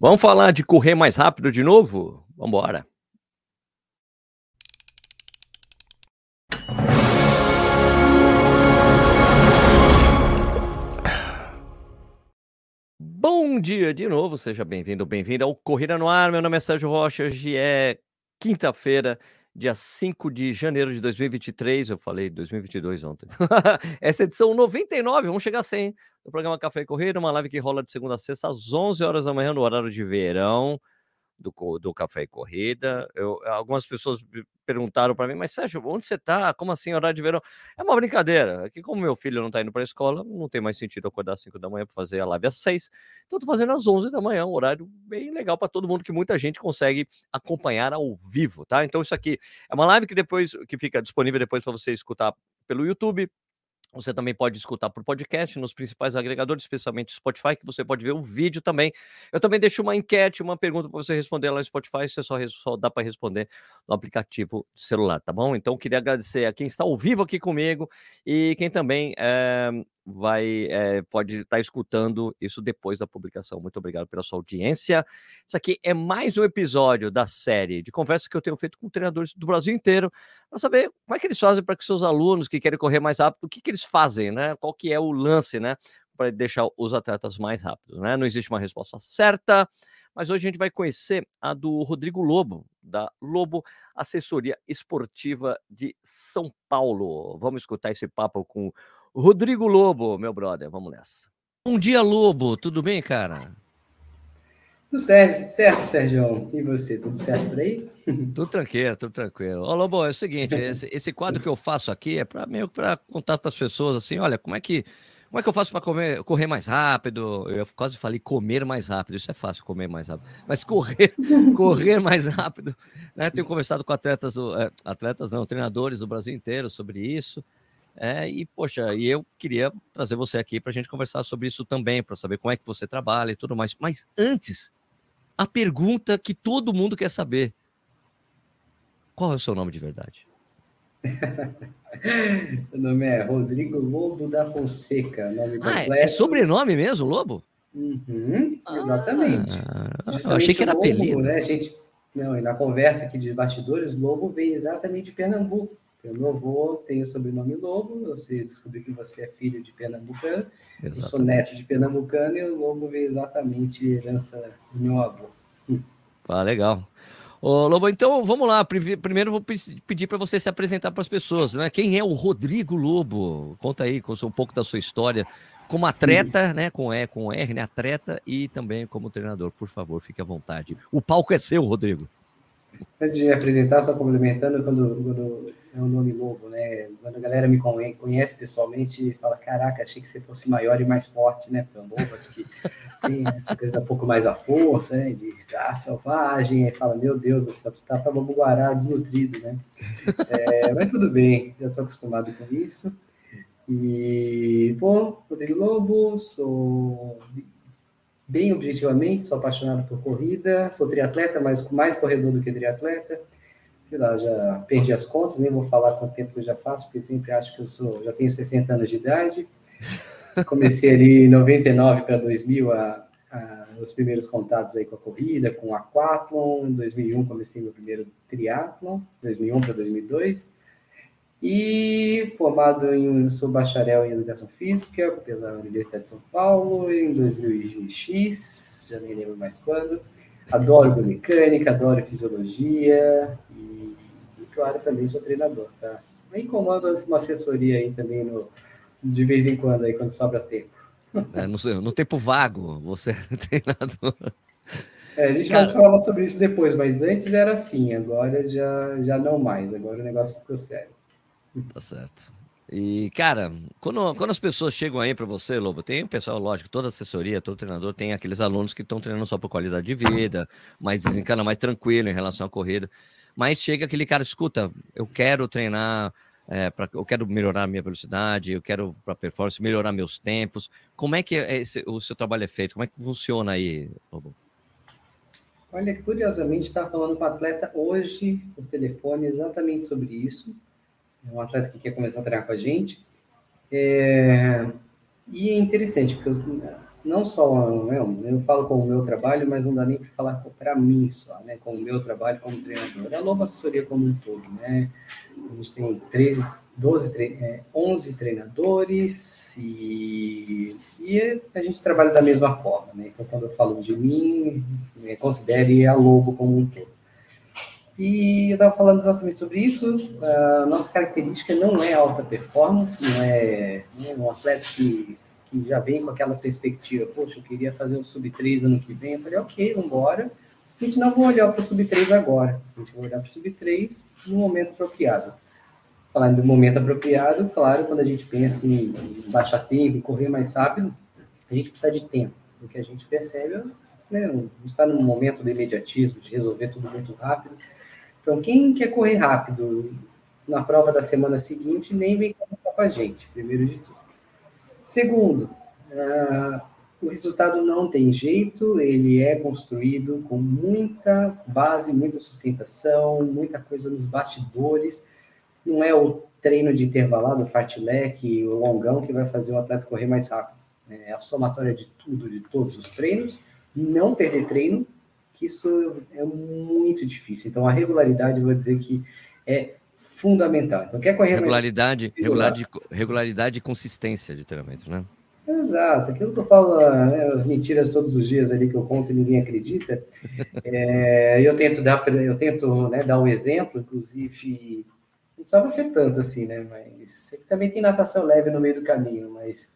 Vamos falar de correr mais rápido de novo? Vamos embora. Bom dia de novo, seja bem-vindo, bem-vinda ao Corrida no Ar. Meu nome é Sérgio Rocha, hoje é quinta-feira, dia 5 de janeiro de 2023. Eu falei 2022 ontem. Essa é edição 99, vamos chegar a 100 do programa Café e Corrida, uma live que rola de segunda a sexta às 11 horas da manhã, no horário de verão do, do Café e Corrida. Eu, algumas pessoas perguntaram para mim, mas Sérgio, onde você está? Como assim, horário de verão? É uma brincadeira. Aqui, como meu filho não está indo para a escola, não tem mais sentido acordar às 5 da manhã para fazer a live às 6. Então, estou fazendo às 11 da manhã, um horário bem legal para todo mundo, que muita gente consegue acompanhar ao vivo, tá? Então, isso aqui é uma live que depois que fica disponível depois para você escutar pelo YouTube, você também pode escutar por podcast nos principais agregadores, especialmente Spotify, que você pode ver o vídeo também. Eu também deixo uma enquete, uma pergunta para você responder lá no Spotify, você só, só dá para responder no aplicativo celular, tá bom? Então, queria agradecer a quem está ao vivo aqui comigo e quem também é, vai é, pode estar tá escutando isso depois da publicação. Muito obrigado pela sua audiência. Isso aqui é mais um episódio da série de conversas que eu tenho feito com treinadores do Brasil inteiro para saber como é que eles fazem para que seus alunos que querem correr mais rápido, o que, que eles fazem, né? Qual que é o lance, né? Para deixar os atletas mais rápidos, né? Não existe uma resposta certa, mas hoje a gente vai conhecer a do Rodrigo Lobo, da Lobo Assessoria Esportiva de São Paulo. Vamos escutar esse papo com Rodrigo Lobo, meu brother, vamos nessa. Bom dia, Lobo, tudo bem, cara? Tudo certo, certo, Sérgio. E você, tudo certo por aí? Tudo tranquilo, tudo tranquilo. Ô, Lobo, é o seguinte, esse, esse quadro que eu faço aqui é para meio para contar para as pessoas assim, olha, como é que como é que eu faço para correr mais rápido? Eu quase falei comer mais rápido. Isso é fácil, comer mais rápido. Mas correr, correr mais rápido. Né? Tenho conversado com atletas, do, é, atletas não, treinadores do Brasil inteiro sobre isso. É, e, poxa, e eu queria trazer você aqui para a gente conversar sobre isso também, para saber como é que você trabalha e tudo mais. Mas antes, a pergunta que todo mundo quer saber: qual é o seu nome de verdade? o nome é Rodrigo Lobo da Fonseca. Nome ah, é, é sobrenome mesmo, Lobo? Uhum, exatamente. Ah, eu achei que era Lobo, apelido. Né, gente? Não, e na conversa aqui de bastidores, Lobo vem exatamente de Pernambuco. Meu avô tem o sobrenome Lobo, você descobriu que você é filho de pernambucano, eu sou neto de pernambucano e o Lobo veio exatamente herança do meu avô. Ah, legal. Ô, Lobo, então vamos lá. Primeiro vou pedir para você se apresentar para as pessoas, né? Quem é o Rodrigo Lobo? Conta aí um pouco da sua história como atleta, né? Com E, com R, né? Atleta e também como treinador. Por favor, fique à vontade. O palco é seu, Rodrigo. Antes de apresentar, só complementando, quando, quando é o nome Lobo, né? Quando a galera me conhece pessoalmente, fala: Caraca, achei que você fosse maior e mais forte, né? Lobo, acho que tem essa coisa um pouco mais a força, né? De estar selvagem, aí fala: Meu Deus, você tá Lobo Guará desnutrido, né? É, mas tudo bem, já estou acostumado com isso. E, pô, Rodrigo Lobo, sou bem objetivamente, sou apaixonado por corrida, sou triatleta, mas mais corredor do que triatleta. Sei lá, já perdi as contas, nem vou falar quanto tempo eu já faço, porque sempre acho que eu sou, já tenho 60 anos de idade. Comecei ali em 99 para 2000 a, a, os primeiros contatos aí com a corrida, com o aquathlon. Em 2001 comecei meu primeiro triatlon, 2001 para 2002. E formado em, sou bacharel em Educação Física pela Universidade de São Paulo em 2000X, já nem lembro mais quando. Adoro biomecânica, adoro fisiologia e, e, claro, também sou treinador, tá? Aí comando uma assessoria aí também no, de vez em quando, aí quando sobra tempo. É, no, no tempo vago, você é treinador. É, a gente Cara... pode falar sobre isso depois, mas antes era assim, agora já, já não mais, agora o negócio ficou sério. Tá certo. E, cara, quando, quando as pessoas chegam aí para você, Lobo, tem o pessoal, lógico, toda assessoria, todo treinador tem aqueles alunos que estão treinando só por qualidade de vida, mais desencana, mais tranquilo em relação à corrida. Mas chega aquele cara, escuta, eu quero treinar, é, pra, eu quero melhorar minha velocidade, eu quero para performance, melhorar meus tempos. Como é que é esse, o seu trabalho é feito? Como é que funciona aí, Lobo? Olha, curiosamente, estava falando com o atleta hoje por telefone exatamente sobre isso é um atleta que quer começar a treinar com a gente. É, e é interessante, porque não só, né, eu falo com o meu trabalho, mas não dá nem para falar para mim só, né, com o meu trabalho como treinador. É a Lobo Assessoria como um todo, né? A gente tem 13, 12, é, 11 treinadores e, e a gente trabalha da mesma forma, né? Então, quando eu falo de mim, né, considere a Lobo como um todo. E eu estava falando exatamente sobre isso. A nossa característica não é alta performance, não é, não é um atleta que que já vem com aquela perspectiva, poxa, eu queria fazer o sub-3 ano que vem, eu falei, ok, vamos embora. A gente não vai olhar para o sub-3 agora, a gente vai olhar para o sub-3 no momento apropriado. Falando do momento apropriado, claro, quando a gente pensa em baixar tempo, em correr mais rápido, a gente precisa de tempo, porque a gente percebe, né, a gente está num momento de imediatismo, de resolver tudo muito rápido. Então, quem quer correr rápido na prova da semana seguinte, nem vem com a gente, primeiro de tudo. Segundo, uh, o resultado não tem jeito, ele é construído com muita base, muita sustentação, muita coisa nos bastidores. Não é o treino de intervalado, o fartlek, o longão que vai fazer o atleta correr mais rápido. É a somatória de tudo, de todos os treinos. Não perder treino, que isso é muito difícil. Então, a regularidade, eu vou dizer que é fundamental. Então, quer correr regularidade, mais... regularidade, regularidade e consistência de treinamento, né? Exato, aquilo que eu falo, né, as mentiras todos os dias ali que eu conto e ninguém acredita. É, eu tento dar, eu tento né, dar um exemplo, inclusive, não precisava ser tanto assim, né? Mas também tem natação leve no meio do caminho, mas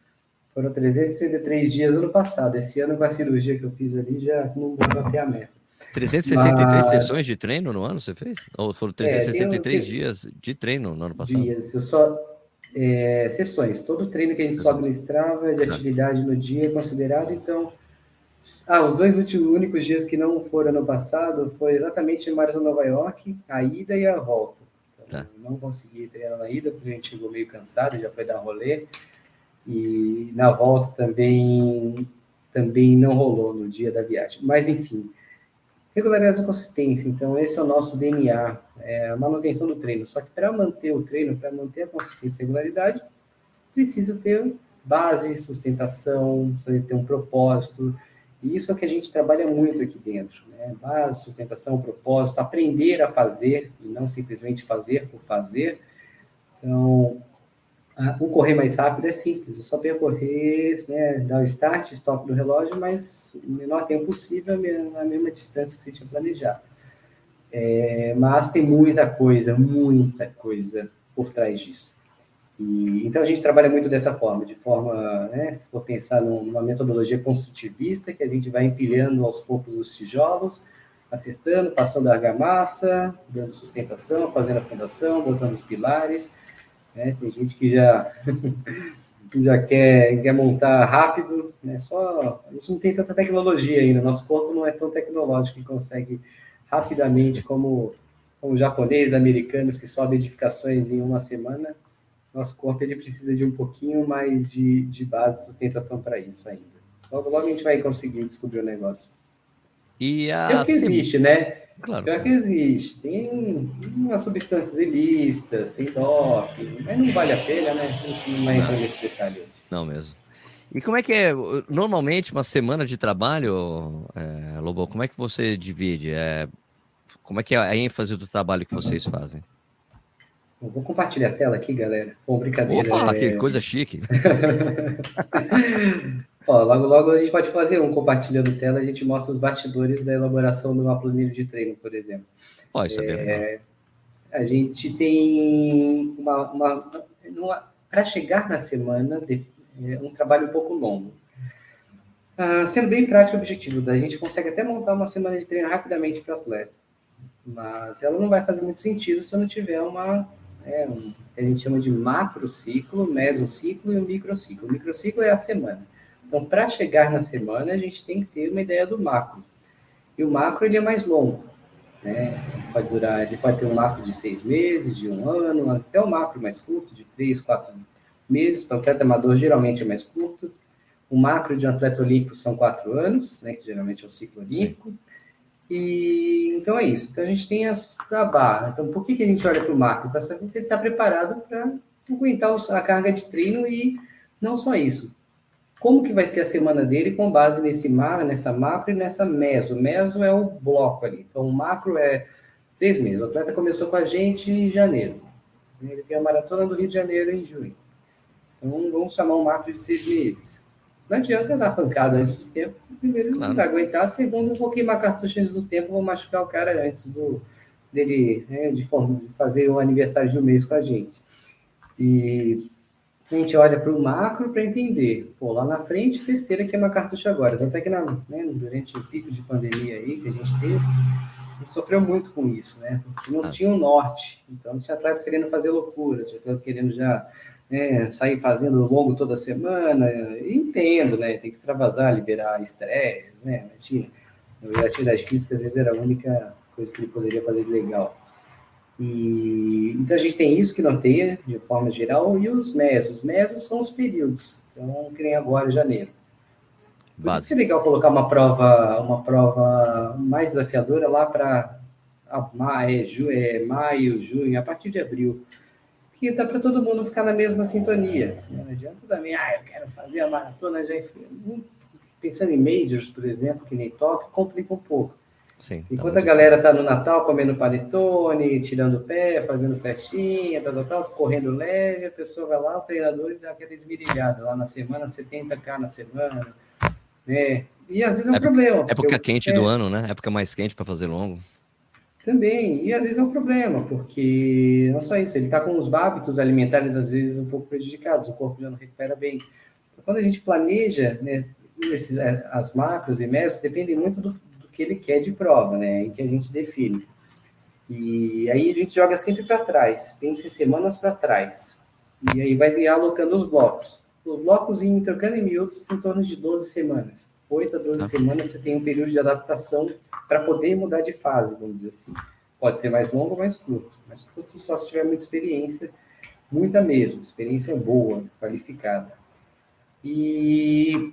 foram 363 dias ano passado. Esse ano, com a cirurgia que eu fiz ali, já não bater a meta. 363 Mas... sessões de treino no ano você fez? Ou foram 363 é, dias de treino no ano passado? Dias, eu só. É, sessões. Todo treino que a gente sessões. sobe no Strava de atividade no dia é considerado, então. Ah, os dois últimos únicos dias que não foram ano passado foi exatamente em Maratona Nova York, a ida e a volta. Então, tá. Não consegui treinar na ida, porque a gente chegou meio cansado, já foi dar rolê. E na volta também também não rolou no dia da viagem. Mas enfim, Regularidade e consistência, então esse é o nosso DNA, é a manutenção do treino. Só que para manter o treino, para manter a consistência e regularidade, precisa ter base, sustentação, precisa ter um propósito. E isso é o que a gente trabalha muito aqui dentro, né? Base, sustentação, propósito, aprender a fazer e não simplesmente fazer por fazer. Então, o correr mais rápido é simples, é só percorrer, né, dar o start, stop do relógio, mas o menor tempo possível, na mesma distância que você tinha planejado. É, mas tem muita coisa, muita coisa por trás disso. E, então a gente trabalha muito dessa forma, de forma, né, se for pensar numa metodologia construtivista, que a gente vai empilhando aos poucos os tijolos, acertando, passando a argamassa, dando sustentação, fazendo a fundação, botando os pilares, né? Tem gente que já, já quer, quer montar rápido, né? Só a gente não tem tanta tecnologia ainda. Nosso corpo não é tão tecnológico que consegue rapidamente como, como japoneses, americanos que sobem edificações em uma semana. Nosso corpo ele precisa de um pouquinho mais de, de base, sustentação para isso ainda. Logo, logo a gente vai conseguir descobrir o negócio. E a... É o que existe, né? Claro. Pior que existe. Tem umas substâncias ilícitas, tem doping, mas não vale a pena, né? A gente não vai entrar nesse detalhe hoje. Não mesmo. E como é que é, normalmente, uma semana de trabalho, é, Lobo, como é que você divide? É, como é que é a ênfase do trabalho que vocês fazem? Eu vou compartilhar a tela aqui, galera. Com brincadeira. Opa, é... que coisa chique. Ó, logo, logo a gente pode fazer um compartilhando tela, a gente mostra os bastidores da elaboração de uma planilha de treino, por exemplo. Ó, isso é, é A gente tem uma. uma, uma Para chegar na semana, de, é um trabalho um pouco longo. Ah, sendo bem prático e objetivo, a gente consegue até montar uma semana de treino rapidamente para o atleta. Mas ela não vai fazer muito sentido se eu não tiver uma é, um, a gente chama de macrociclo, mesociclo e um microciclo. O microciclo é a semana. Então, para chegar na semana, a gente tem que ter uma ideia do macro. E o macro ele é mais longo. Né? Pode durar, ele pode ter um macro de seis meses, de um ano, até o um macro mais curto, de três, quatro meses. Para o atleta amador, geralmente é mais curto. O macro de um atleta olímpico são quatro anos, né? que geralmente é o ciclo olímpico. E então é isso. Então a gente tem a, a barra. Então, por que, que a gente olha para o macro? Para saber se ele está preparado para aguentar a carga de treino e não só isso como que vai ser a semana dele com base nesse mar, nessa macro e nessa meso. Meso é o bloco ali. Então, o macro é seis meses. O atleta começou com a gente em janeiro. Ele tem a maratona do Rio de Janeiro em junho. Então, vamos chamar um macro de seis meses. Não adianta dar pancada antes do tempo. Primeiro, claro. não vai aguentar. Segundo, vou queimar cartucho antes do tempo, vou machucar o cara antes do, dele, né, de, forma, de fazer o aniversário de um mês com a gente. E a gente olha para o macro para entender. Pô, lá na frente, besteira que é uma cartucho agora. Tanto é que na, né, durante o pico de pandemia aí que a gente teve, a gente sofreu muito com isso, né? Porque não ah. tinha um norte. Então, tinha atleta querendo fazer loucuras, tinha atleta querendo já né, sair fazendo longo toda semana. entendo, né? Tem que extravasar, liberar estresse, né? Tinha, a atividade física, às vezes, era a única coisa que ele poderia fazer de legal. E, então a gente tem isso que norteia de forma geral e os mesos. Os mesos são os períodos. Então, que nem agora, janeiro. Por isso que é legal colocar uma prova, uma prova mais desafiadora lá para é, ju, é, maio, junho, a partir de abril. Que dá para todo mundo ficar na mesma sintonia. Não adianta também, ah, eu quero fazer a maratona já. Pensando em majors, por exemplo, que nem Tóquio, complica um pouco. Sim, Enquanto a galera está no Natal comendo panetone, tirando o pé, fazendo festinha, tal, tal, tal, correndo leve, a pessoa vai lá, o treinador e dá aquela esmirilhada lá na semana, 70k na semana, né? E às vezes é um época, problema. Época eu, quente é, do ano, né? Época mais quente para fazer longo. Também, e às vezes é um problema, porque não só isso, ele está com os hábitos alimentares às vezes um pouco prejudicados, o corpo já não recupera bem. Quando a gente planeja, né, esses, é, as macros e mesos, depende muito do, que ele quer de prova, né? Em que a gente define. E aí a gente joga sempre para trás, pensa em semanas para trás. E aí vai alocando os blocos. Os blocos em trocando em miúdos em torno de 12 semanas. 8 a 12 ah. semanas você tem um período de adaptação para poder mudar de fase, vamos dizer assim. Pode ser mais longo ou mais curto. Mais curto só se tiver muita experiência, muita mesmo, experiência boa, qualificada. E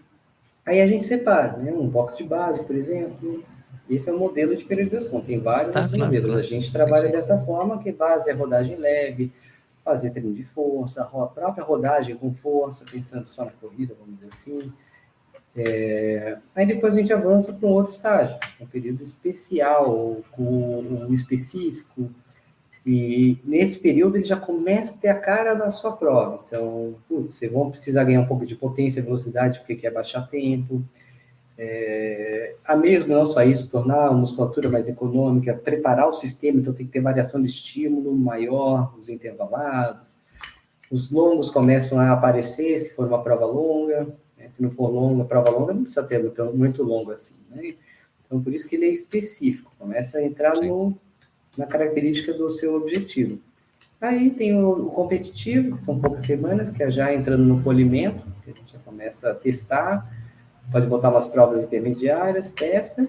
aí a gente separa, né? Um bloco de base, por exemplo, esse é o modelo de periodização. Tem vários tá, modelos. Claro. A gente trabalha dessa forma, que base é rodagem leve, fazer treino de força, a própria rodagem com força, pensando só na corrida, vamos dizer assim. É... Aí depois a gente avança para um outro estágio, um período especial, com um específico. E nesse período ele já começa a ter a cara da sua prova. Então, putz, vocês vão precisar ganhar um pouco de potência velocidade, porque quer baixar tempo é, a mesmo, não só isso, tornar a musculatura mais econômica, preparar o sistema, então tem que ter variação de estímulo maior, os intervalados. Os longos começam a aparecer se for uma prova longa, né? se não for longa, prova longa não precisa ter muito longo assim. Né? Então, por isso que ele é específico, começa a entrar no, na característica do seu objetivo. Aí tem o, o, competitivo, que são poucas semanas, que é já entrando no polimento, que a gente já começa a testar, pode botar umas provas intermediárias, testa,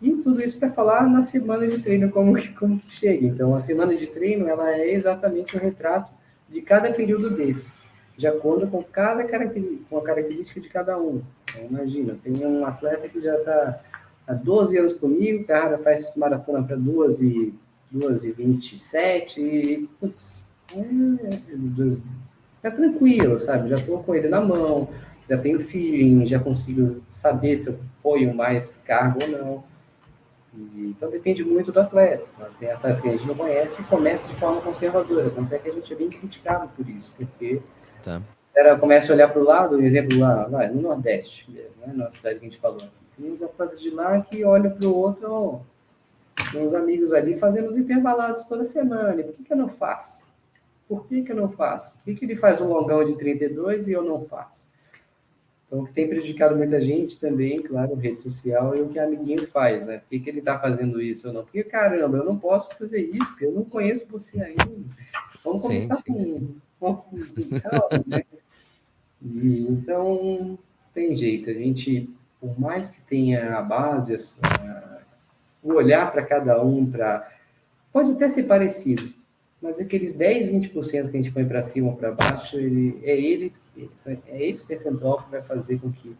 e tudo isso para falar na semana de treino como que, como que chega. Então, a semana de treino ela é exatamente um retrato de cada período desse, de acordo com cada com a característica de cada um. Então, imagina, tem um atleta que já está há 12 anos comigo, cara faz maratona para 2 e, 2 e 27, e, putz, é, é tranquilo, sabe? Já estou com ele na mão, já tenho feeling, já consigo saber se eu ponho mais cargo ou não. E, então depende muito do atleta. Tem atleta que a gente não conhece e começa de forma conservadora. Tanto é que a gente é bem criticado por isso, porque tá. ela começa a olhar para o lado, exemplo lá, vai, no Nordeste, né, na cidade que a gente falou. Tem uns atletas de lá que olham para o outro, uns amigos ali fazendo os intervalados toda semana. E por que, que eu não faço? Por que, que eu não faço? Por que, que ele faz um longão de 32 e eu não faço? Então, o que tem prejudicado muita gente também, claro, rede social, é o que o amiguinho faz, né? Por que, que ele está fazendo isso ou não? Porque, caramba, eu não posso fazer isso, porque eu não conheço você ainda. Vamos sim, começar sim. com, com, calma, né? E, então, tem jeito. A gente, por mais que tenha a base, a, o olhar para cada um, para pode até ser parecido, mas aqueles 10, 20% que a gente põe para cima ou para baixo, ele, é, eles, é esse percentual que vai fazer com que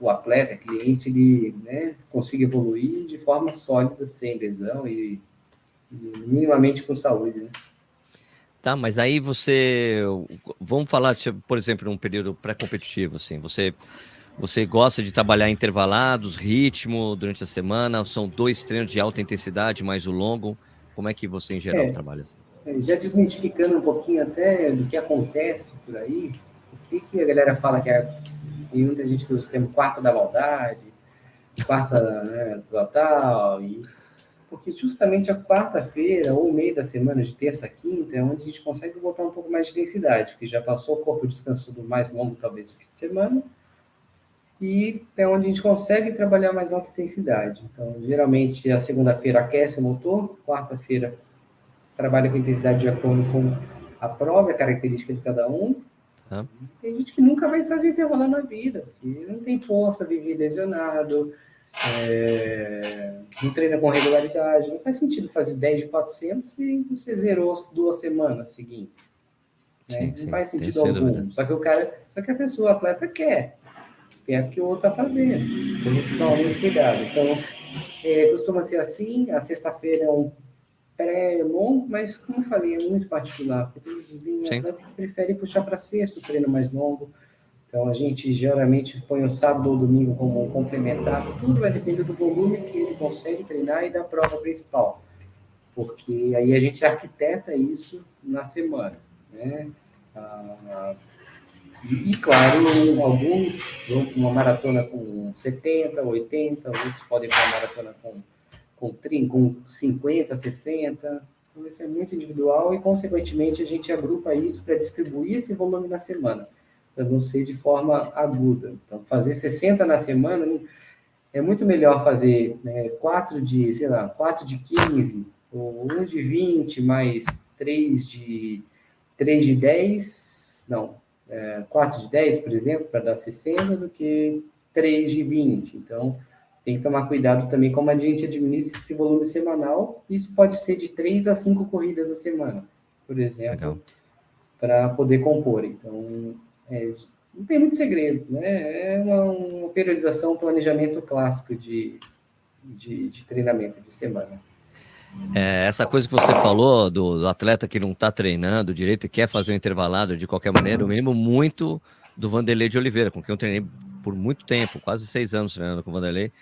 o atleta, cliente, ele né, consiga evoluir de forma sólida, sem lesão e, e minimamente com saúde. Né? Tá, mas aí você. Vamos falar, por exemplo, num período pré-competitivo, assim. Você, você gosta de trabalhar intervalados, ritmo durante a semana? São dois treinos de alta intensidade, mais o longo. Como é que você, em geral, é, trabalha assim? É, já desmistificando um pouquinho até do que acontece por aí, o que, que a galera fala que é. Tem muita gente que usa o termo quarto da maldade, quarta né, total, e porque justamente a quarta-feira ou meio da semana, de terça a quinta, é onde a gente consegue botar um pouco mais de intensidade, porque já passou o corpo descansando mais longo, talvez, no fim de semana, e é onde a gente consegue trabalhar mais alta intensidade. Então, geralmente, a segunda-feira aquece o motor, quarta-feira trabalha com intensidade de acordo com a prova, a característica de cada um. Ah. Tem gente que nunca vai fazer intervalo na vida, porque não tem força, vive lesionado, é, não treina com regularidade. Não faz sentido fazer 10 de 400 e você zerou as duas semanas seguintes. Né? Sim, sim, não faz sentido algum. Dúvida. Só que o cara, só que a pessoa, o atleta quer. Quer o que o outro está fazendo. Então, tem que tomar muito cuidado. Então, é, costuma ser assim. A sexta-feira é um pré-longo, mas, como eu falei, é muito particular. Tem atleta que prefere puxar para sexta o treino mais longo então, a gente geralmente põe o sábado ou domingo como um complementar. Tudo vai depender do volume que ele consegue treinar e da prova principal. Porque aí a gente arquiteta isso na semana. Né? Ah, e, claro, alguns vão para uma maratona com 70, 80, outros podem para uma maratona com, com, 30, com 50, 60. Então, isso é muito individual e, consequentemente, a gente agrupa isso para distribuir esse volume na semana para não ser de forma aguda. Então, fazer 60 na semana é muito melhor fazer né, 4 de, sei lá, 4 de 15, ou 1 de 20, mais 3 de, 3 de 10, não, é, 4 de 10, por exemplo, para dar 60, do que 3 de 20. Então, tem que tomar cuidado também como a gente administra esse volume semanal. Isso pode ser de 3 a 5 corridas a semana, por exemplo, para poder compor. Então, é, não tem muito segredo, né? É uma, uma periodização, um planejamento clássico de, de, de treinamento de semana. É, essa coisa que você falou do, do atleta que não está treinando direito e quer fazer um intervalado de qualquer maneira, eu me lembro muito do Vanderlei de Oliveira, com quem eu treinei por muito tempo, quase seis anos treinando com o Vanderlei.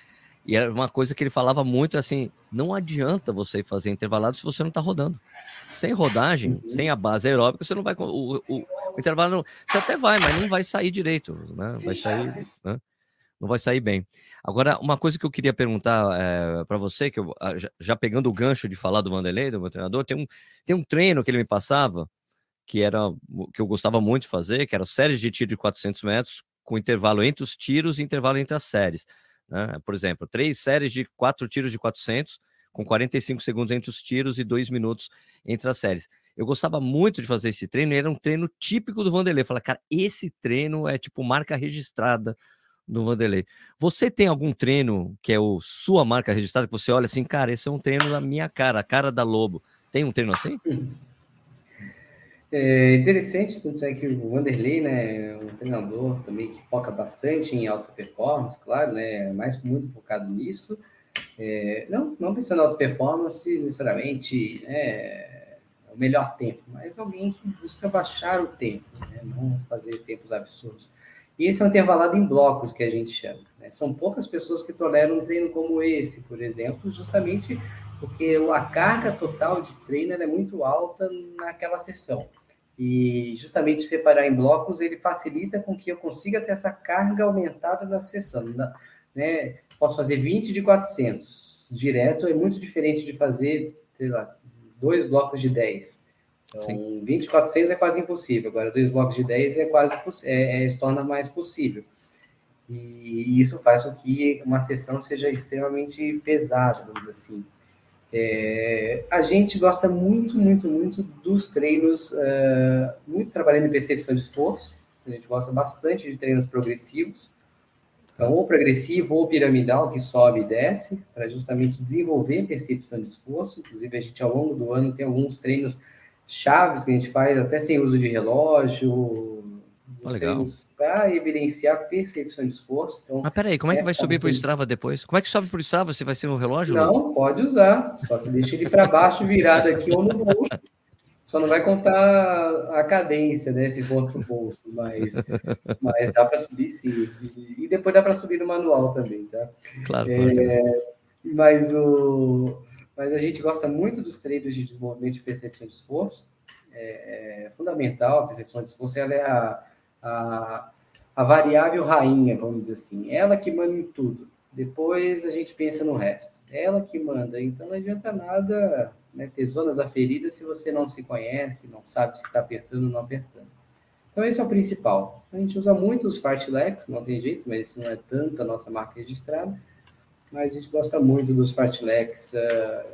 E era uma coisa que ele falava muito assim: não adianta você fazer intervalado se você não está rodando. Sem rodagem, uhum. sem a base aeróbica, você não vai. O, o, o intervalo não, você até vai, mas não vai sair direito, né? Vai sair, né? não vai sair bem. Agora, uma coisa que eu queria perguntar é, para você, que eu, já, já, pegando o gancho de falar do Vanderlei, do meu treinador, tem um, tem um treino que ele me passava que era que eu gostava muito de fazer, que era séries de tiro de 400 metros com intervalo entre os tiros e intervalo entre as séries. Né? Por exemplo, três séries de quatro tiros de 400, com 45 segundos entre os tiros e dois minutos entre as séries. Eu gostava muito de fazer esse treino, era um treino típico do Vanderlei. Falar, cara, esse treino é tipo marca registrada do Vanderlei. Você tem algum treino que é o sua marca registrada, que você olha assim, cara, esse é um treino da minha cara, a cara da Lobo. Tem um treino assim? É interessante, tanto é que o Vanderlei, né, é um treinador também que foca bastante em alta performance, claro, né, mais muito focado nisso. É, não, não pensando em alta performance necessariamente né, o melhor tempo, mas alguém que busca baixar o tempo, né, não fazer tempos absurdos. E esse é um intervalado em blocos que a gente chama. Né? São poucas pessoas que toleram um treino como esse, por exemplo, justamente porque a carga total de treino é muito alta naquela sessão. E justamente separar em blocos, ele facilita com que eu consiga ter essa carga aumentada na sessão. Né? Posso fazer 20 de 400 direto, é muito diferente de fazer, sei lá, dois blocos de 10. Então, Sim. 20 de 400 é quase impossível. Agora, dois blocos de 10 é quase é, é, se torna mais possível. E isso faz com que uma sessão seja extremamente pesada, vamos dizer assim. É, a gente gosta muito, muito, muito dos treinos, uh, muito trabalhando em percepção de esforço. A gente gosta bastante de treinos progressivos. Então, ou progressivo ou piramidal, que sobe e desce, para justamente desenvolver percepção de esforço. Inclusive, a gente, ao longo do ano, tem alguns treinos chaves que a gente faz, até sem uso de relógio, para evidenciar percepção de esforço. Então, Mas peraí, como é que vai subir para o Strava depois? Como é que sobe para o Strava? Você vai ser um relógio? Não, pode usar. Só que deixa ele para baixo, virado aqui ou no bolso. Só não vai contar a cadência, né? Se for pro bolso, mas, mas dá para subir sim. E depois dá para subir no manual também, tá? Claro. É, mas, o, mas a gente gosta muito dos treinos de desenvolvimento de percepção de esforço. É, é fundamental, a percepção de esforço ela é a, a, a variável rainha, vamos dizer assim. Ela que manda em tudo. Depois a gente pensa no resto. Ela que manda. Então não adianta nada né, ter zonas aferidas se você não se conhece, não sabe se está apertando ou não apertando. Então, esse é o principal. A gente usa muito os fartleks, não tem jeito, mas esse não é tanto a nossa marca registrada. Mas a gente gosta muito dos fartleks uh,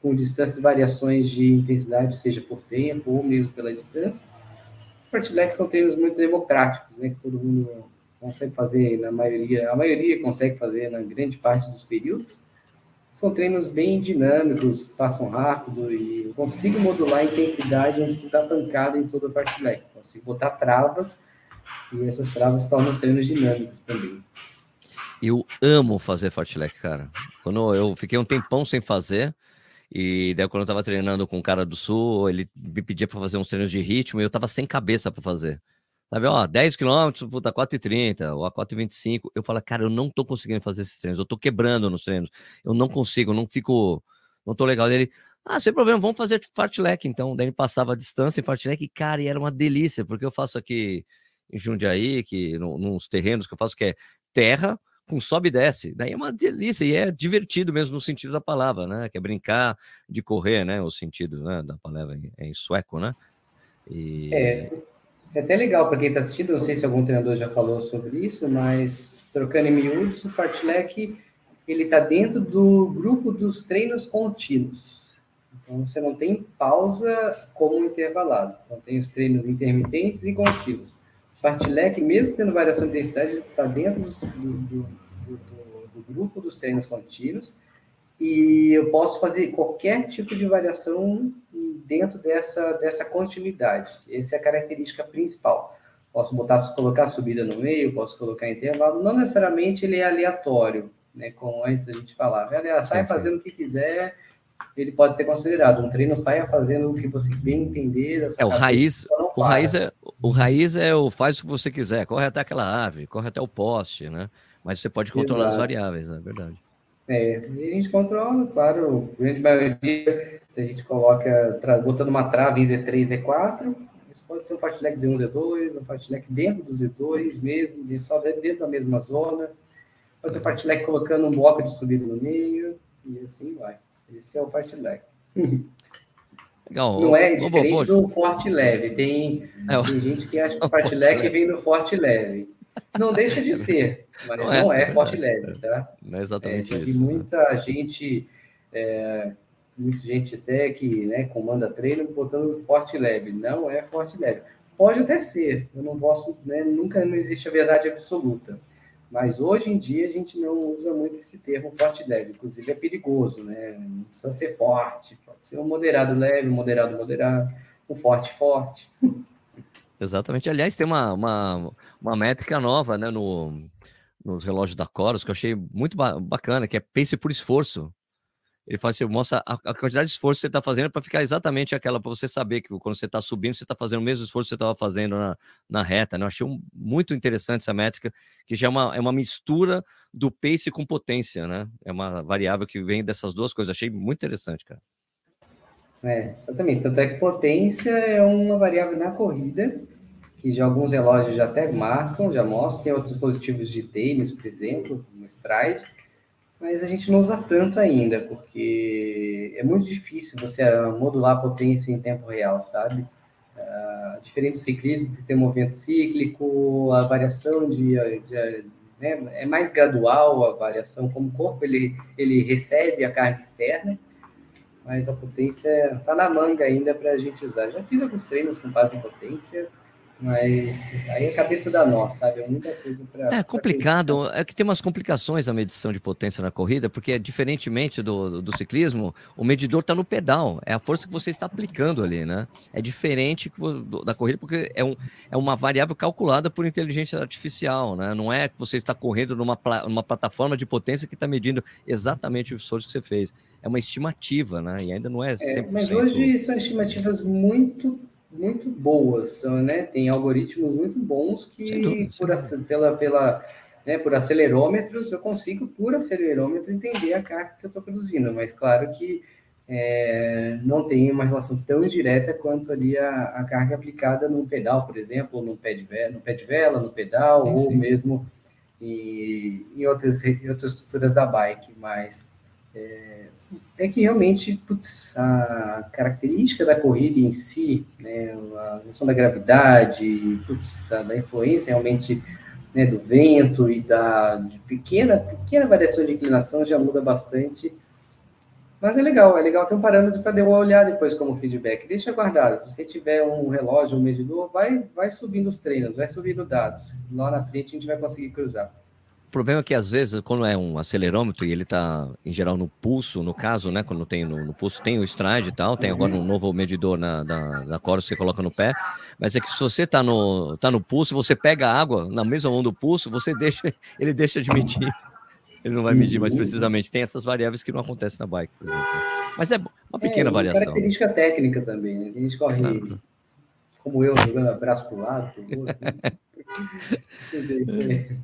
com distâncias variações de intensidade, seja por tempo ou mesmo pela distância. Fartleks são treinos muito democráticos, né, que todo mundo consegue fazer na maioria, a maioria consegue fazer na grande parte dos períodos. São treinos bem dinâmicos, passam rápido e consigo modular a intensidade antes da pancada em todo o fartlek. Consigo botar travas e essas travas tornam os treinos dinâmicos também. Eu amo fazer fartlek, cara. Quando eu fiquei um tempão sem fazer, e daí quando eu tava treinando com o cara do Sul, ele me pedia para fazer uns treinos de ritmo e eu tava sem cabeça para fazer. Sabe, ó, 10 quilômetros, puta, 4,30 ou a 4,25. Eu falo, cara, eu não tô conseguindo fazer esses treinos, eu tô quebrando nos treinos. Eu não consigo, não fico, não tô legal. Ele, ah, sem problema, vamos fazer fartlek então. Daí ele passava a distância em fartlek, cara, e era uma delícia, porque eu faço aqui em Jundiaí, que nos terrenos que eu faço, que é terra com sobe e desce. Daí é uma delícia e é divertido mesmo no sentido da palavra, né? Que é brincar de correr, né? O sentido né, da palavra em, em sueco, né? E... É, é até legal para quem está assistindo, não sei se algum treinador já falou sobre isso, mas trocando em miúdos, o fartlek ele está dentro do grupo dos treinos contínuos. Então você não tem pausa como intervalado. Então tem os treinos intermitentes e contínuos. Fartlek, mesmo tendo variação de intensidade, está dentro do, do, do, do grupo dos treinos contínuos e eu posso fazer qualquer tipo de variação dentro dessa, dessa continuidade. Essa é a característica principal. Posso botar, colocar subida no meio, posso colocar intervalo. Não necessariamente ele é aleatório, né? Como antes a gente falava. Ele sai fazendo o que quiser, ele pode ser considerado. Um treino saia fazendo o que você bem entender. É, o raiz, o raiz é o raiz é o faz o que você quiser. Corre até aquela árvore, corre até o poste, né? Mas você pode controlar Exato. as variáveis, é né? verdade. É, e a gente controla, claro, a grande maioria a gente coloca, botando uma trave em Z3, Z4, isso pode ser um fartlek Z1, Z2, um fartlek dentro do Z2 mesmo, só dentro da mesma zona, pode ser um fartlek colocando um bloco de subida no meio, e assim vai. Esse é o fartlek. Legal. Não é diferente do forte leve, tem, é, tem gente que acha que o fartlek vem no forte leve. Não deixa de ser, mas não, não é, é, forte leve, tá? Não é exatamente é, isso. Né? muita né? gente, é, muita gente até que né, comanda treino botando forte leve. Não é forte leve. Pode até ser, eu não posso, né, nunca não existe a verdade absoluta. Mas hoje em dia a gente não usa muito esse termo forte leve, inclusive é perigoso, né? Não precisa ser forte, pode ser um moderado leve, um moderado moderado, um forte forte. Exatamente. Aliás, tem uma, uma, uma métrica nova né, no, nos relógios da Coros que eu achei muito bacana, que é pace por esforço. Ele faz, você mostra a, quantidade de esforço que você está fazendo para ficar exatamente aquela, para você saber que quando você está subindo, você está fazendo o mesmo esforço que você estava fazendo na, na reta. Né? Eu achei um, muito interessante essa métrica, que já é uma, é uma mistura do pace com potência, né? É uma variável que vem dessas duas coisas. Achei muito interessante, cara. É, exatamente. Tanto é que potência é uma variável na corrida, que já alguns relógios já até marcam, já mostram. Tem outros dispositivos de tênis, por exemplo, como o Stride, mas a gente não usa tanto ainda, porque é muito difícil você modular a potência em tempo real, sabe? Uh, diferente do ciclismo, que tem movimento cíclico, a variação de, de né, é mais gradual a variação, como o corpo ele, ele recebe a carga externa, mas a potência está na manga ainda para a gente usar. Já fiz alguns treinos com base em potência, Mas aí é cabeça da nossa, sabe? É muita coisa para. É complicado, é que tem umas complicações a medição de potência na corrida, porque diferentemente do, do ciclismo, o medidor está no pedal, é a força que você está aplicando ali, né? É diferente da corrida, porque é, um, é uma variável calculada por inteligência artificial, né? Não é que você está correndo numa, numa plataforma de potência que está medindo exatamente o esforço que você fez. É uma estimativa, né? E ainda não é 100%. É, mas hoje são estimativas muito muito boas, né? Tem algoritmos muito bons que dúvida, por, pela, pela, né, por acelerômetros eu consigo por acelerômetro entender a carga que eu estou produzindo, mas claro que é, não tem uma relação tão direta quanto ali a, a, carga aplicada num pedal, por exemplo, no pé de vela, no, pé de vela, no pedal, sim, ou sim. mesmo em, em, outras, em outras estruturas da bike, mas é, é que realmente putz, a característica da corrida em si, né, a noção da gravidade, putz, da, da, influência realmente né, do vento e da de pequena, pequena variação de inclinação já muda bastante. Mas é legal, é legal ter um parâmetro para dar uma olhada depois como feedback. Deixa guardado. Se você tiver um relógio, um medidor, vai, vai subindo os treinos, vai subindo dados. Lá na frente a gente vai conseguir cruzar. O problema é que às vezes, quando é um acelerômetro e ele está, em geral, no pulso, no caso, né? Quando tem no, no pulso, tem o stride e tal, tem agora um novo medidor na, da, da que você coloca no pé. Mas é que se você está no, tá no pulso, você pega a água na mesma mão do pulso, você deixa, ele deixa de medir. Ele não vai medir mais precisamente. Tem essas variáveis que não acontecem na bike, por exemplo. Mas é uma pequena é, variação. característica técnica também, né? Tem gente corre ah, como eu, jogando abraço para o lado, pro outro. Né? isso aí.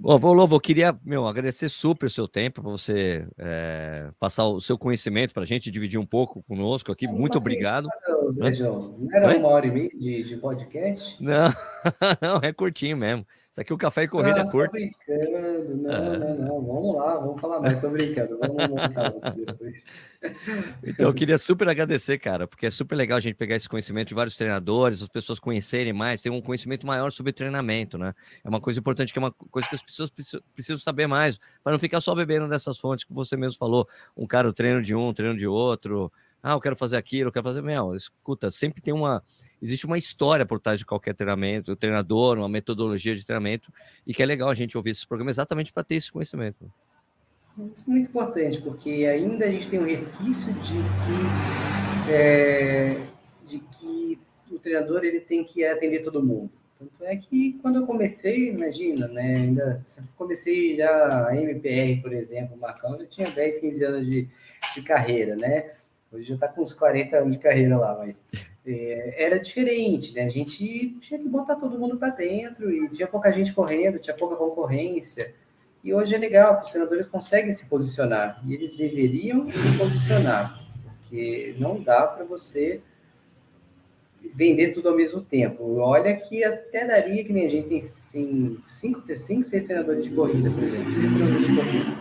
Bom, Lobo, eu queria meu, agradecer super o seu tempo para você é, passar o seu conhecimento para a gente, dividir um pouco conosco aqui. Muito obrigado. Não, não era uma hora e meia de, de podcast? Não, não, é curtinho mesmo. Isso aqui o café e corrida ah, é curto. brincando. Não, é. não, não. Vamos lá, vamos falar mais. Tô brincando. Vamos montar depois. Então, eu queria super agradecer, cara, porque é super legal a gente pegar esse conhecimento de vários treinadores, as pessoas conhecerem mais, ter um conhecimento maior sobre treinamento, né? É uma coisa importante, que é uma coisa que as pessoas precisam saber mais, para não ficar só bebendo dessas fontes que você mesmo falou. Um cara, o treino de um, treino de outro. Ah, eu quero fazer aquilo, eu quero fazer. Meu, escuta, sempre tem uma existe uma história por trás de qualquer treinamento, o treinador, uma metodologia de treinamento, e que é legal a gente ouvir esse programa exatamente para ter esse conhecimento. Isso é muito importante, porque ainda a gente tem um resquício de que, é, de que o treinador ele tem que atender todo mundo. Tanto é que quando eu comecei, imagina, né, ainda comecei já a MPR, por exemplo, Marcão, eu tinha 10, 15 anos de, de carreira, né? Hoje já está com uns 40 anos de carreira lá, mas é, era diferente, né? A gente tinha que botar todo mundo para dentro e tinha pouca gente correndo, tinha pouca concorrência. E hoje é legal, os senadores conseguem se posicionar e eles deveriam se posicionar, porque não dá para você vender tudo ao mesmo tempo. Olha que até daria que nem a gente tem cinco, cinco, cinco seis treinadores de corrida, por exemplo, seis treinadores de corrida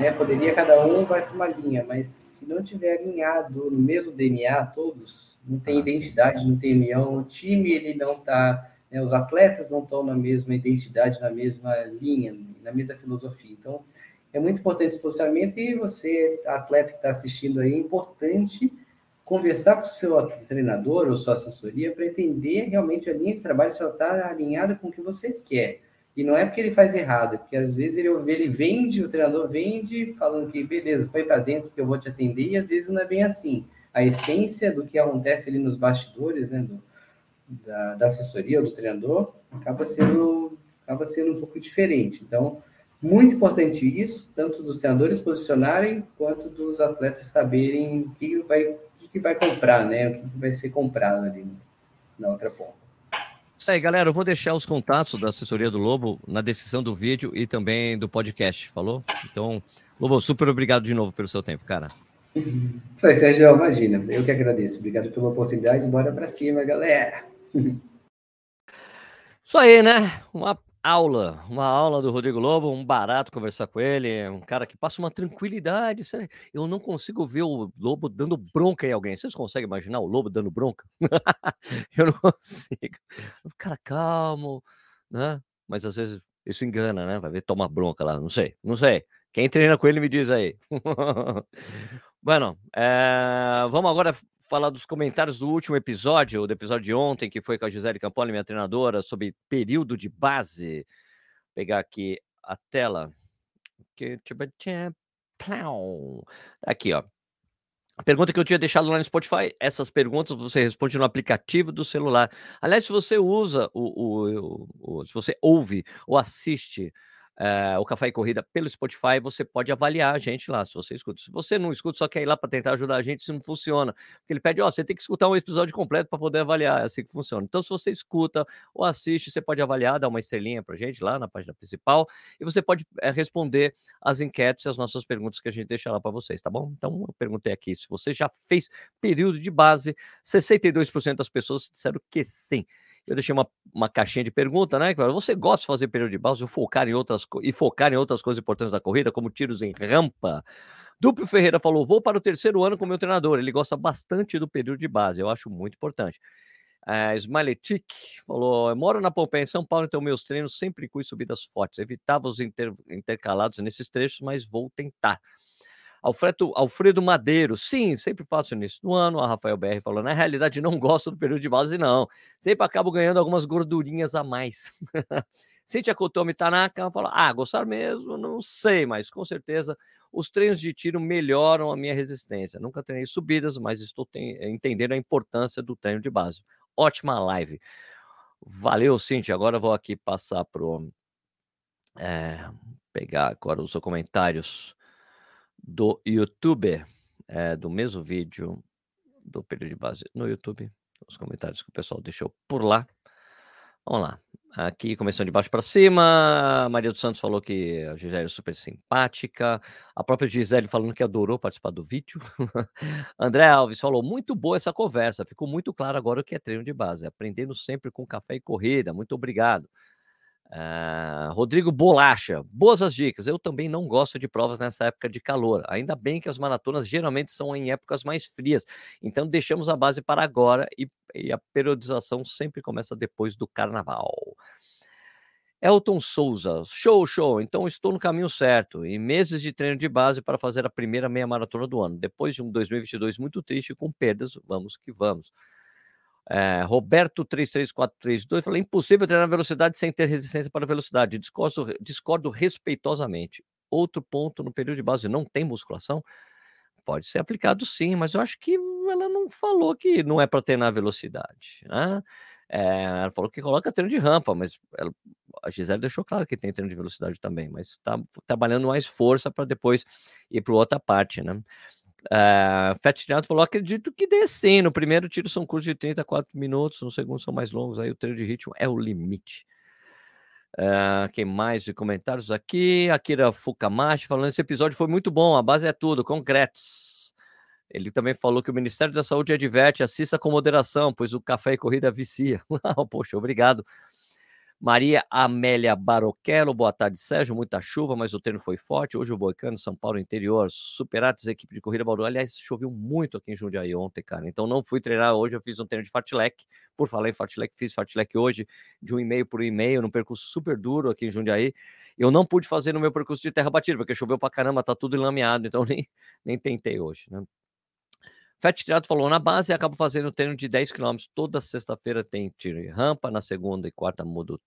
né? Poderia cada um vai para uma linha, mas se não tiver alinhado no mesmo DNA todos, não tem ah, identidade, sim. não tem união, o time ele não está, né? os atletas não estão na mesma identidade, na mesma linha, na mesma filosofia. Então, é muito importante esse posicionamento e você, atleta que está assistindo aí, é importante conversar com o seu treinador ou sua assessoria para entender realmente a linha de trabalho se ela está alinhada com o que você quer. E não é porque ele faz errado, é porque às vezes ele, ele vende, o treinador vende, falando que beleza, põe para dentro que eu vou te atender, e às vezes não é bem assim. A essência do que acontece ali nos bastidores, né, do, da, da assessoria do treinador, acaba sendo, acaba sendo um pouco diferente. Então, muito importante isso, tanto dos treinadores posicionarem, quanto dos atletas saberem o que vai, o que vai comprar, né, o que vai ser comprado ali na outra ponta. Isso aí, galera. Eu vou deixar os contatos da assessoria do Lobo na descrição do vídeo e também do podcast, falou? Então, Lobo, super obrigado de novo pelo seu tempo, cara. Isso aí, Sérgio, imagina. Eu que agradeço. Obrigado pela oportunidade. Bora pra cima, galera. Isso aí, né? Uma aula, uma aula do Rodrigo Lobo, um barato conversar com ele, um cara que passa uma tranquilidade. Eu não consigo ver o Lobo dando bronca em alguém. Vocês conseguem imaginar o Lobo dando bronca? eu não consigo. O cara calmo, né? Mas às vezes isso engana, né? Vai ver toma bronca lá, não sei, não sei. Quem treina com ele me diz aí. bueno, é... vamos agora falar dos comentários do último episódio, do episódio de ontem, que foi com a Gisele Campoli, minha treinadora, sobre período de base. Vou pegar aqui a tela. Aqui, ó. A pergunta que eu tinha deixado lá no Spotify, essas perguntas você responde no aplicativo do celular. Aliás, se você usa o, o, o, o se você ouve ou assiste uh, o Café e Corrida pelo Spotify, você pode avaliar a gente lá, se você escuta. Se você não escuta, só quer ir lá para tentar ajudar a gente, isso não funciona. Porque ele pede, ó, oh, você tem que escutar um episódio completo para poder avaliar, é assim que funciona. Então, se você escuta ou assiste, você pode avaliar, dar uma estrelinha para gente lá na página principal, e você pode é, responder as enquetes e as nossas perguntas que a gente deixa lá para vocês, tá bom? Então, eu perguntei aqui se você já fez período de base, 62% das pessoas disseram que sim eu deixei uma, uma caixinha de pergunta, né? Você gosta de fazer período de ou focar em outras e focar em outras coisas importantes da corrida, como tiros em rampa? Duplo Ferreira falou: vou para o terceiro ano com meu treinador. Ele gosta bastante do período de base, eu acho muito importante. Uh, Smaletic falou: moro na Pompeia, em São Paulo, então meus treinos sempre incluem subidas fortes. Evitava os inter intercalados nesses trechos, mas vou tentar. Alfredo, Alfredo Madeiro, sim, sempre faço início do ano. A Rafael BR falou: na realidade, não gosto do período de base, não. Sempre acabo ganhando algumas gordurinhas a mais. Cintia Kotomi Tanaka fala: ah, gostar mesmo, não sei, mas com certeza os treinos de tiro melhoram a minha resistência. Nunca treinei subidas, mas estou entendendo a importância do treino de base. Ótima live. Valeu, Cintia. Agora vou aqui passar para é, pegar agora os comentários do YouTube, é, do mesmo vídeo do período de base no YouTube, os comentários que o pessoal deixou por lá. Vamos lá. Aqui, começando de baixo para cima, Maria dos Santos falou que a Gisele é super simpática. A própria Gisele falando que adorou participar do vídeo. André Alves falou: muito boa essa conversa. Ficou muito claro agora o que é treino de base. Aprendendo sempre com café e corrida. Muito obrigado. Uh, Rodrigo Bolacha, boas as dicas. Eu também não gosto de provas nessa época de calor. Ainda bem que as maratonas geralmente são em épocas mais frias. Então deixamos a base para agora e, e a periodização sempre começa depois do carnaval. Elton Souza, show, show. Então estou no caminho certo. E meses de treino de base para fazer a primeira meia maratona do ano. Depois de um 2022 muito triste com perdas, vamos que vamos. É, Roberto 33432 falou: impossível treinar velocidade sem ter resistência para velocidade. Discordo, discordo respeitosamente. Outro ponto no período de base: não tem musculação? Pode ser aplicado sim, mas eu acho que ela não falou que não é para treinar velocidade. Né? É, ela falou que coloca treino de rampa, mas ela, a Gisele deixou claro que tem treino de velocidade também, mas está trabalhando mais força para depois ir para outra parte, né? Uh, falou: acredito que dê sim. No primeiro tiro são cursos de 34 minutos, no segundo são mais longos. Aí o treino de ritmo é o limite. Uh, quem mais de comentários aqui? Akira Fukamashi falando: esse episódio foi muito bom, a base é tudo, concretos. Ele também falou que o Ministério da Saúde adverte, assista com moderação, pois o café e corrida vicia. Poxa, obrigado. Maria Amélia Barochello, boa tarde, Sérgio. Muita chuva, mas o treino foi forte. Hoje o Boicano, São Paulo interior, Superates, equipe de corrida Bauru. Aliás, choveu muito aqui em Jundiaí ontem, cara. Então não fui treinar hoje, eu fiz um treino de fartlek. Por falar em fartlek, fiz fartlek hoje, de um e meio por um e meio, num percurso super duro aqui em Jundiaí. Eu não pude fazer no meu percurso de terra batida, porque choveu pra caramba, tá tudo enlameado, então nem, nem tentei hoje, né? Fat Triato falou, na base acabo fazendo treino de 10 km. Toda sexta-feira tem tiro e rampa, na segunda e quarta mudo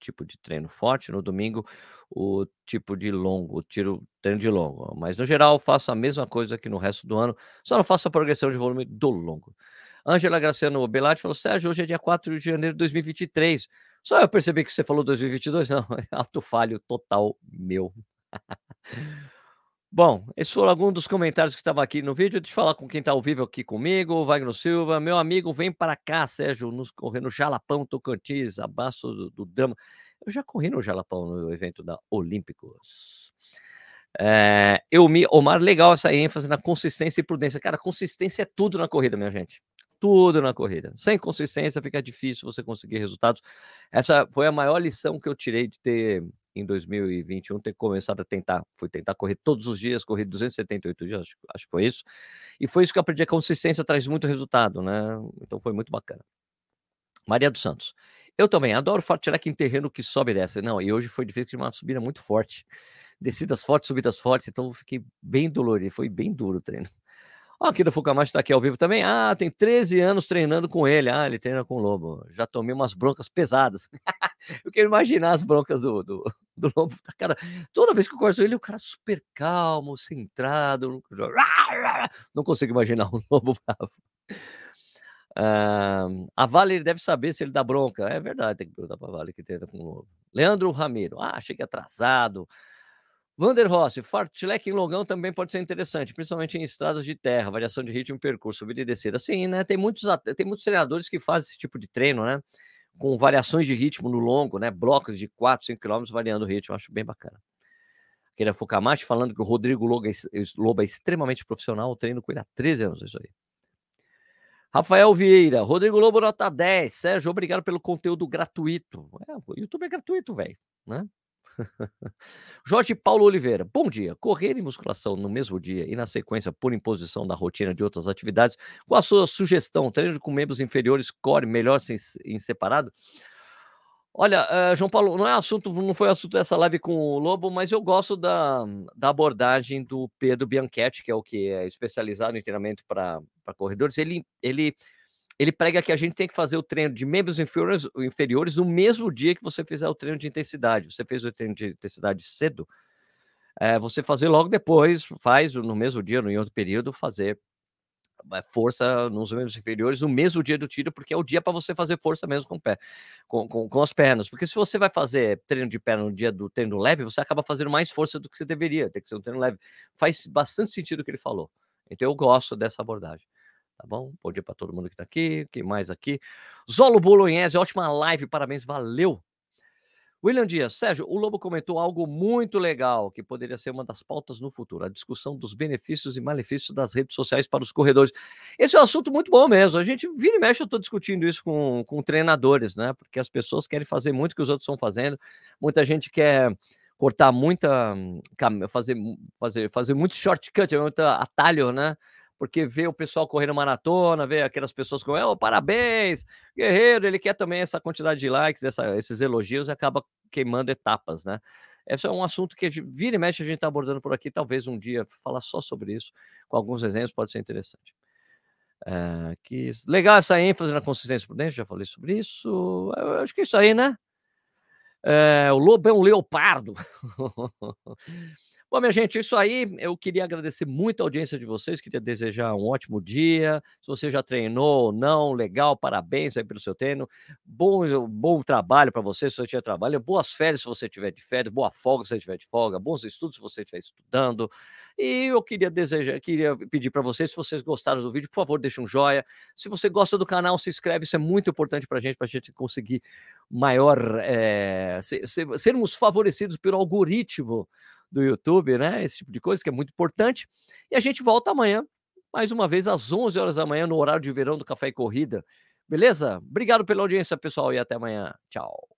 tipo de treino forte, no domingo o tipo de longo, o tiro treino de longo. Mas no geral faço a mesma coisa que no resto do ano, só não faço a progressão de volume do longo. Ângela Graciano Belatti falou: Sérgio, hoje é dia 4 de janeiro de 2023. Só eu percebi que você falou 2022, não, é ato falho total meu. Bom, esses foram alguns dos comentários que estavam aqui no vídeo. Deixa eu falar com quem está ao vivo aqui comigo, Wagner Silva. Meu amigo, vem para cá, Sérgio, nos correr no Jalapão Tocantins, abraço do, do Drama. Eu já corri no Jalapão no evento da Olímpicos. É, eu me, Omar, legal essa ênfase na consistência e prudência. Cara, consistência é tudo na corrida, minha gente. Tudo na corrida. Sem consistência fica difícil você conseguir resultados. Essa foi a maior lição que eu tirei de ter em 2021 ter começado a tentar, fui tentar correr todos os dias, corri 278 dias, acho, acho que foi isso. E foi isso que eu aprendi, a consistência traz muito resultado, né? Então foi muito bacana. Maria dos Santos. Eu também adoro fartlek em terreno que sobe e desce. Não, e hoje foi difícil de uma subida muito forte. Descidas fortes, subidas fortes, então eu fiquei bem dolorido, foi bem duro o treino. Ó, aqui do Fucamacho está aqui ao vivo também. Ah, tem 13 anos treinando com ele. Ah, ele treina com o Lobo. Já tomei umas broncas pesadas. eu quero imaginar as broncas do, do, do Lobo. Cara, toda vez que eu converso ele, o cara super calmo, centrado. Não consigo imaginar um Lobo bravo. Uh, a Vale deve saber se ele dá bronca. É verdade, tem que perguntar para a Vale que treina com o Lobo. Leandro Ramiro. Ah, achei que atrasado. Vander Rossi, fartlek em longão também pode ser interessante, principalmente em estradas de terra, variação de ritmo percurso, subida e descida. Sim, né? Tem muitos, tem muitos treinadores que fazem esse tipo de treino, né? Com variações de ritmo no longo, né? Blocos de 4, 5 km variando o ritmo, acho bem bacana. Aquele é Fukamachi falando que o Rodrigo Lobo é, Lobo é extremamente profissional, o treino com ele há 13 anos, isso aí. Rafael Vieira, Rodrigo Lobo nota 10. Sérgio, obrigado pelo conteúdo gratuito. É, o YouTube é gratuito, velho, né? Jorge Paulo Oliveira, bom dia. Correr e musculação no mesmo dia e na sequência por imposição da rotina de outras atividades, qual a sua sugestão? Treino com membros inferiores, core, melhor sem, em separado? Olha, uh, João Paulo, não é assunto, não foi assunto dessa live com o Lobo, mas eu gosto da, da abordagem do Pedro Bianchetti, que é o que é especializado em treinamento para corredores. Ele, ele ele prega que a gente tem que fazer o treino de membros inferiores, inferiores no mesmo dia que você fizer o treino de intensidade. Você fez o treino de intensidade cedo, é, você fazer logo depois, faz no mesmo dia, no outro período, fazer eh, força nos membros inferiores no mesmo dia do tiro, porque é o dia para você fazer força mesmo com o pé, com, com, com, as pernas. Porque se você vai fazer treino de perna no dia do treino leve, você acaba fazendo mais força do que você deveria, tem que ser um treino leve. Faz bastante sentido o que ele falou. Então eu gosto dessa abordagem tá bom? Bom dia para todo mundo que está aqui. Quem mais aqui? Zolo Bolognese, ótima live, parabéns, valeu. William Dias, Sérgio, o Lobo comentou algo muito legal que poderia ser uma das pautas no futuro, a discussão dos benefícios e malefícios das redes sociais para os corredores. Esse é um assunto muito bom mesmo. A gente vira e mexe, eu estou discutindo isso com, com treinadores, né? Porque as pessoas querem fazer muito o que os outros estão fazendo, muita gente quer cortar muita. fazer, fazer, fazer muito shortcut, muito atalho, né? Porque vê o pessoal correndo maratona, vê aquelas pessoas com, oh, parabéns, guerreiro, ele quer também essa quantidade de likes, essa, esses elogios e acaba queimando etapas, né? Esse é um assunto que vira e mexe a gente está abordando por aqui, talvez um dia falar só sobre isso, com alguns exemplos, pode ser interessante. É, que legal essa ênfase na consistência prudente, já falei sobre isso. Eu acho que é isso aí, né? É, o lobo é um leopardo. Bom, minha gente, isso aí. Eu queria agradecer muito a audiência de vocês, queria desejar um ótimo dia. Se você já treinou ou não, legal, parabéns aí pelo seu treino. Bom, bom trabalho para você se você tiver trabalho. Boas férias se você tiver de férias, boa folga se você tiver de folga, bons estudos se você estiver estudando. E eu queria desejar, queria pedir para vocês, se vocês gostaram do vídeo, por favor, deixe um joia. Se você gosta do canal, se inscreve, isso é muito importante para a gente, para a gente conseguir maior, é, ser, ser, sermos favorecidos pelo algoritmo do YouTube, né? Esse tipo de coisa que é muito importante. E a gente volta amanhã, mais uma vez, às 11 horas da manhã, no horário de verão do Café e Corrida. Beleza? Obrigado pela audiência, pessoal, e até amanhã. Tchau.